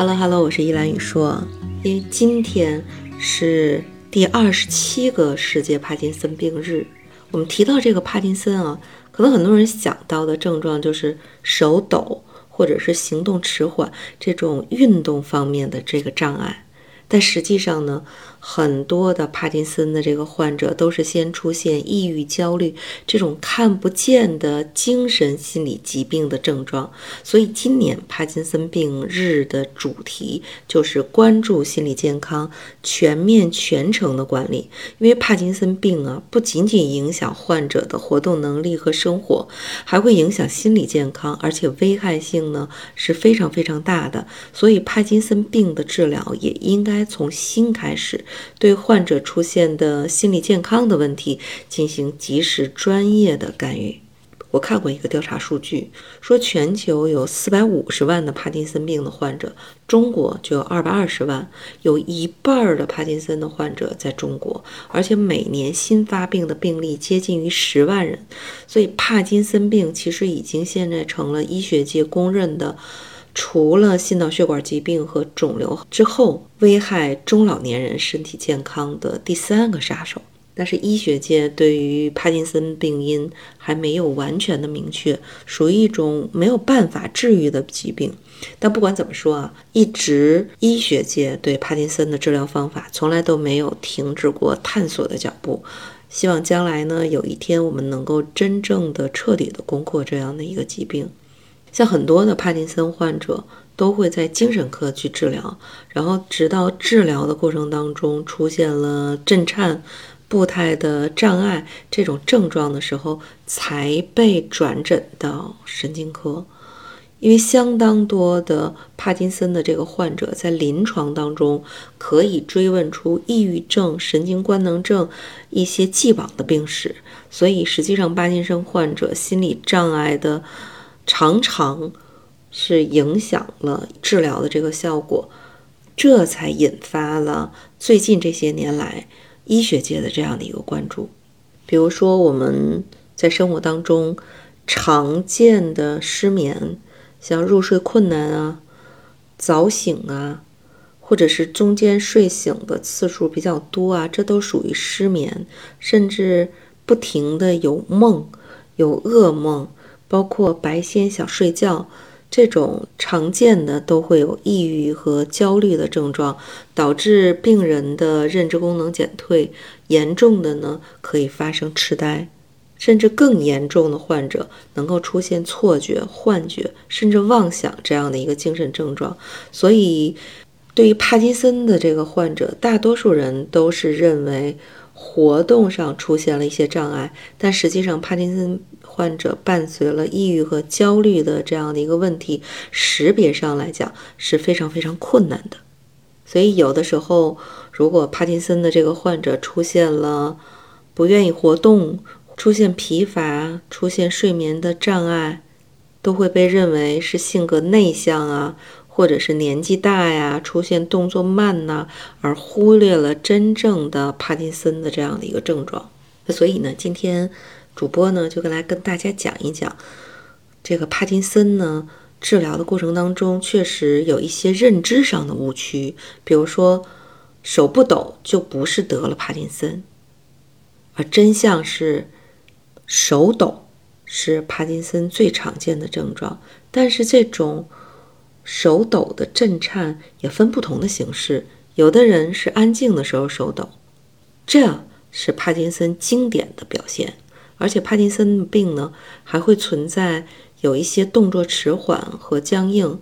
Hello Hello，我是依兰雨硕。因为今天是第二十七个世界帕金森病日，我们提到这个帕金森啊，可能很多人想到的症状就是手抖或者是行动迟缓这种运动方面的这个障碍。但实际上呢，很多的帕金森的这个患者都是先出现抑郁、焦虑这种看不见的精神心理疾病的症状。所以今年帕金森病日的主题就是关注心理健康，全面全程的管理。因为帕金森病啊，不仅仅影响患者的活动能力和生活，还会影响心理健康，而且危害性呢是非常非常大的。所以帕金森病的治疗也应该。从心开始，对患者出现的心理健康的问题进行及时专业的干预。我看过一个调查数据，说全球有四百五十万的帕金森病的患者，中国就有二百二十万，有一半的帕金森的患者在中国，而且每年新发病的病例接近于十万人。所以帕金森病其实已经现在成了医学界公认的。除了心脑血管疾病和肿瘤之后，危害中老年人身体健康的第三个杀手。但是医学界对于帕金森病因还没有完全的明确，属于一种没有办法治愈的疾病。但不管怎么说啊，一直医学界对帕金森的治疗方法从来都没有停止过探索的脚步。希望将来呢，有一天我们能够真正的彻底的攻克这样的一个疾病。像很多的帕金森患者都会在精神科去治疗，然后直到治疗的过程当中出现了震颤、步态的障碍这种症状的时候，才被转诊到神经科。因为相当多的帕金森的这个患者在临床当中可以追问出抑郁症、神经官能症一些既往的病史，所以实际上帕金森患者心理障碍的。常常是影响了治疗的这个效果，这才引发了最近这些年来医学界的这样的一个关注。比如说，我们在生活当中常见的失眠，像入睡困难啊、早醒啊，或者是中间睡醒的次数比较多啊，这都属于失眠，甚至不停的有梦、有噩梦。包括白天想睡觉，这种常见的都会有抑郁和焦虑的症状，导致病人的认知功能减退，严重的呢可以发生痴呆，甚至更严重的患者能够出现错觉、幻觉，甚至妄想这样的一个精神症状。所以，对于帕金森的这个患者，大多数人都是认为活动上出现了一些障碍，但实际上帕金森。患者伴随了抑郁和焦虑的这样的一个问题，识别上来讲是非常非常困难的。所以有的时候，如果帕金森的这个患者出现了不愿意活动、出现疲乏、出现睡眠的障碍，都会被认为是性格内向啊，或者是年纪大呀，出现动作慢呐，而忽略了真正的帕金森的这样的一个症状。所以呢，今天。主播呢，就跟来跟大家讲一讲这个帕金森呢治疗的过程当中，确实有一些认知上的误区，比如说手不抖就不是得了帕金森，而真相是手抖是帕金森最常见的症状，但是这种手抖的震颤也分不同的形式，有的人是安静的时候手抖，这是帕金森经典的表现。而且帕金森病呢，还会存在有一些动作迟缓和僵硬，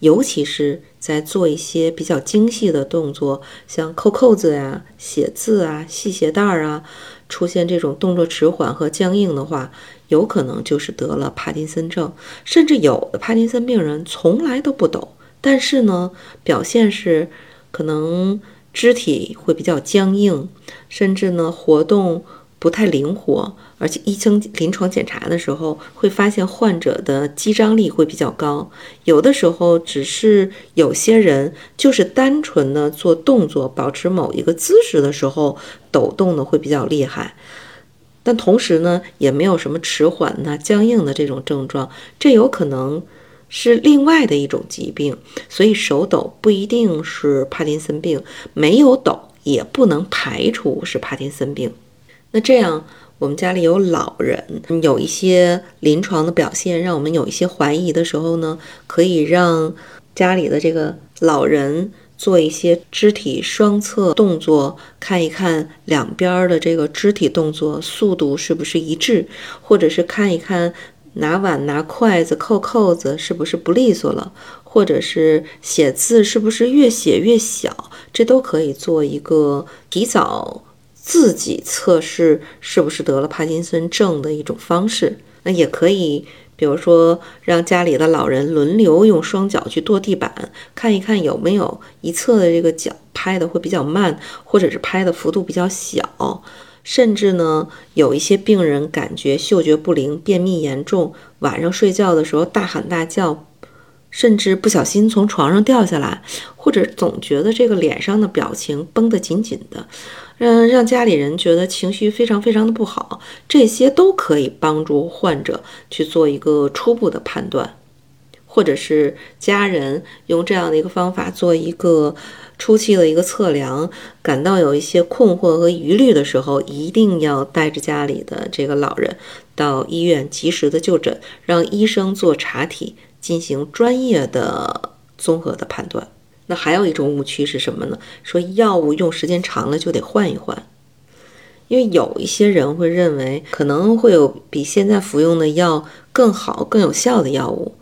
尤其是在做一些比较精细的动作，像扣扣子呀、写字啊、系鞋带儿啊，出现这种动作迟缓和僵硬的话，有可能就是得了帕金森症。甚至有的帕金森病人从来都不抖，但是呢，表现是可能肢体会比较僵硬，甚至呢活动。不太灵活，而且医生临床检查的时候会发现患者的肌张力会比较高，有的时候只是有些人就是单纯的做动作，保持某一个姿势的时候抖动的会比较厉害，但同时呢也没有什么迟缓呐、僵硬的这种症状，这有可能是另外的一种疾病，所以手抖不一定是帕金森病，没有抖也不能排除是帕金森病。那这样，我们家里有老人，有一些临床的表现，让我们有一些怀疑的时候呢，可以让家里的这个老人做一些肢体双侧动作，看一看两边的这个肢体动作速度是不是一致，或者是看一看。拿碗、拿筷子、扣扣子是不是不利索了？或者是写字是不是越写越小？这都可以做一个提早自己测试是不是得了帕金森症的一种方式。那也可以，比如说让家里的老人轮流用双脚去跺地板，看一看有没有一侧的这个脚拍的会比较慢，或者是拍的幅度比较小。甚至呢，有一些病人感觉嗅觉不灵、便秘严重，晚上睡觉的时候大喊大叫，甚至不小心从床上掉下来，或者总觉得这个脸上的表情绷得紧紧的，让让家里人觉得情绪非常非常的不好，这些都可以帮助患者去做一个初步的判断，或者是家人用这样的一个方法做一个。初期的一个测量，感到有一些困惑和疑虑的时候，一定要带着家里的这个老人到医院及时的就诊，让医生做查体，进行专业的综合的判断。那还有一种误区是什么呢？说药物用时间长了就得换一换，因为有一些人会认为可能会有比现在服用的药更好、更有效的药物。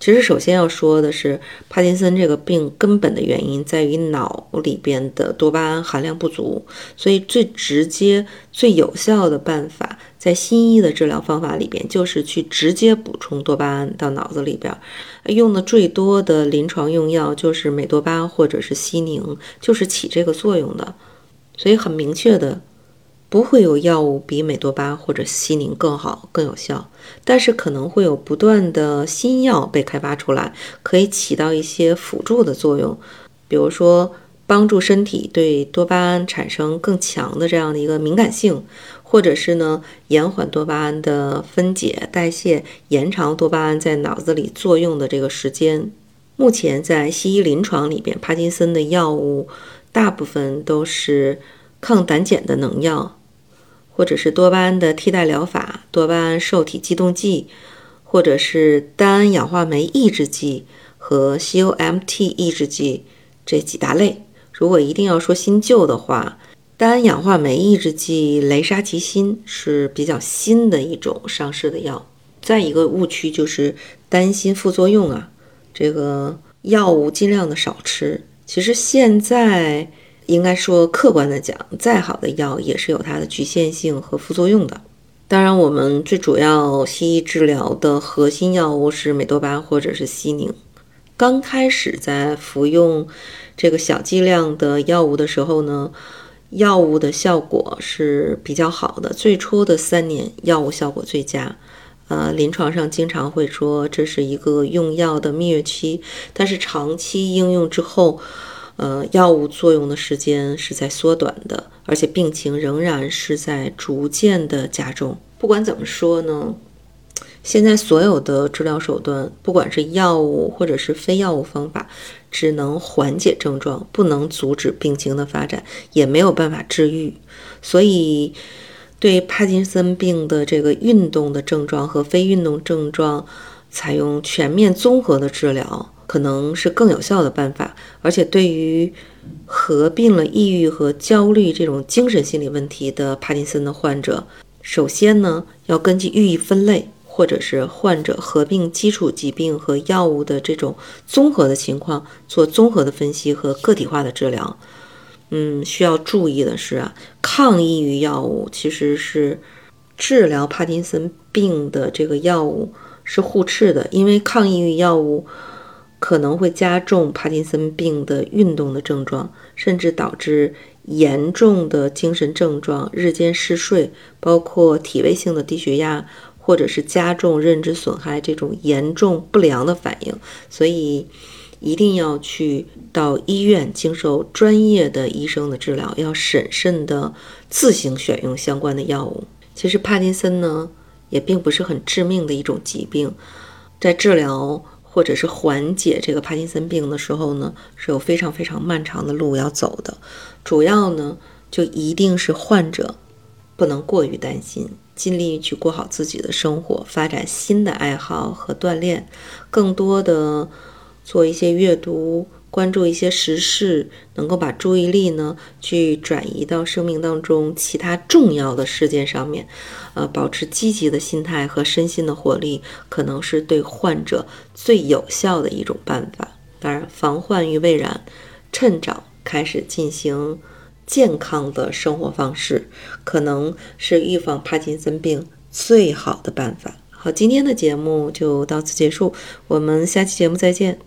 其实，首先要说的是，帕金森这个病根本的原因在于脑里边的多巴胺含量不足，所以最直接、最有效的办法，在西医的治疗方法里边，就是去直接补充多巴胺到脑子里边。用的最多的临床用药就是美多巴或者是西宁，就是起这个作用的。所以很明确的。不会有药物比美多巴或者西宁更好、更有效，但是可能会有不断的新药被开发出来，可以起到一些辅助的作用，比如说帮助身体对多巴胺产生更强的这样的一个敏感性，或者是呢延缓多巴胺的分解代谢，延长多巴胺在脑子里作用的这个时间。目前在西医临床里边，帕金森的药物大部分都是抗胆碱的能药。或者是多巴胺的替代疗法，多巴胺受体激动剂，或者是单氧化酶抑制剂和 COMT 抑制剂这几大类。如果一定要说新旧的话，单氧化酶抑制剂雷沙奇辛是比较新的一种上市的药。再一个误区就是担心副作用啊，这个药物尽量的少吃。其实现在。应该说，客观的讲，再好的药也是有它的局限性和副作用的。当然，我们最主要西医治疗的核心药物是美多巴或者是西宁。刚开始在服用这个小剂量的药物的时候呢，药物的效果是比较好的。最初的三年，药物效果最佳。呃，临床上经常会说这是一个用药的蜜月期，但是长期应用之后。呃，药物作用的时间是在缩短的，而且病情仍然是在逐渐的加重。不管怎么说呢，现在所有的治疗手段，不管是药物或者是非药物方法，只能缓解症状，不能阻止病情的发展，也没有办法治愈。所以，对帕金森病的这个运动的症状和非运动症状，采用全面综合的治疗。可能是更有效的办法，而且对于合并了抑郁和焦虑这种精神心理问题的帕金森的患者，首先呢要根据寓意分类，或者是患者合并基础疾病和药物的这种综合的情况做综合的分析和个体化的治疗。嗯，需要注意的是啊，抗抑郁药物其实是治疗帕金森病的这个药物是互斥的，因为抗抑郁药物。可能会加重帕金森病的运动的症状，甚至导致严重的精神症状、日间嗜睡，包括体位性的低血压，或者是加重认知损害这种严重不良的反应。所以，一定要去到医院经受专业的医生的治疗，要审慎的自行选用相关的药物。其实，帕金森呢，也并不是很致命的一种疾病，在治疗。或者是缓解这个帕金森病的时候呢，是有非常非常漫长的路要走的。主要呢，就一定是患者不能过于担心，尽力去过好自己的生活，发展新的爱好和锻炼，更多的做一些阅读。关注一些时事，能够把注意力呢去转移到生命当中其他重要的事件上面，呃，保持积极的心态和身心的活力，可能是对患者最有效的一种办法。当然，防患于未然，趁早开始进行健康的生活方式，可能是预防帕金森病最好的办法。好，今天的节目就到此结束，我们下期节目再见。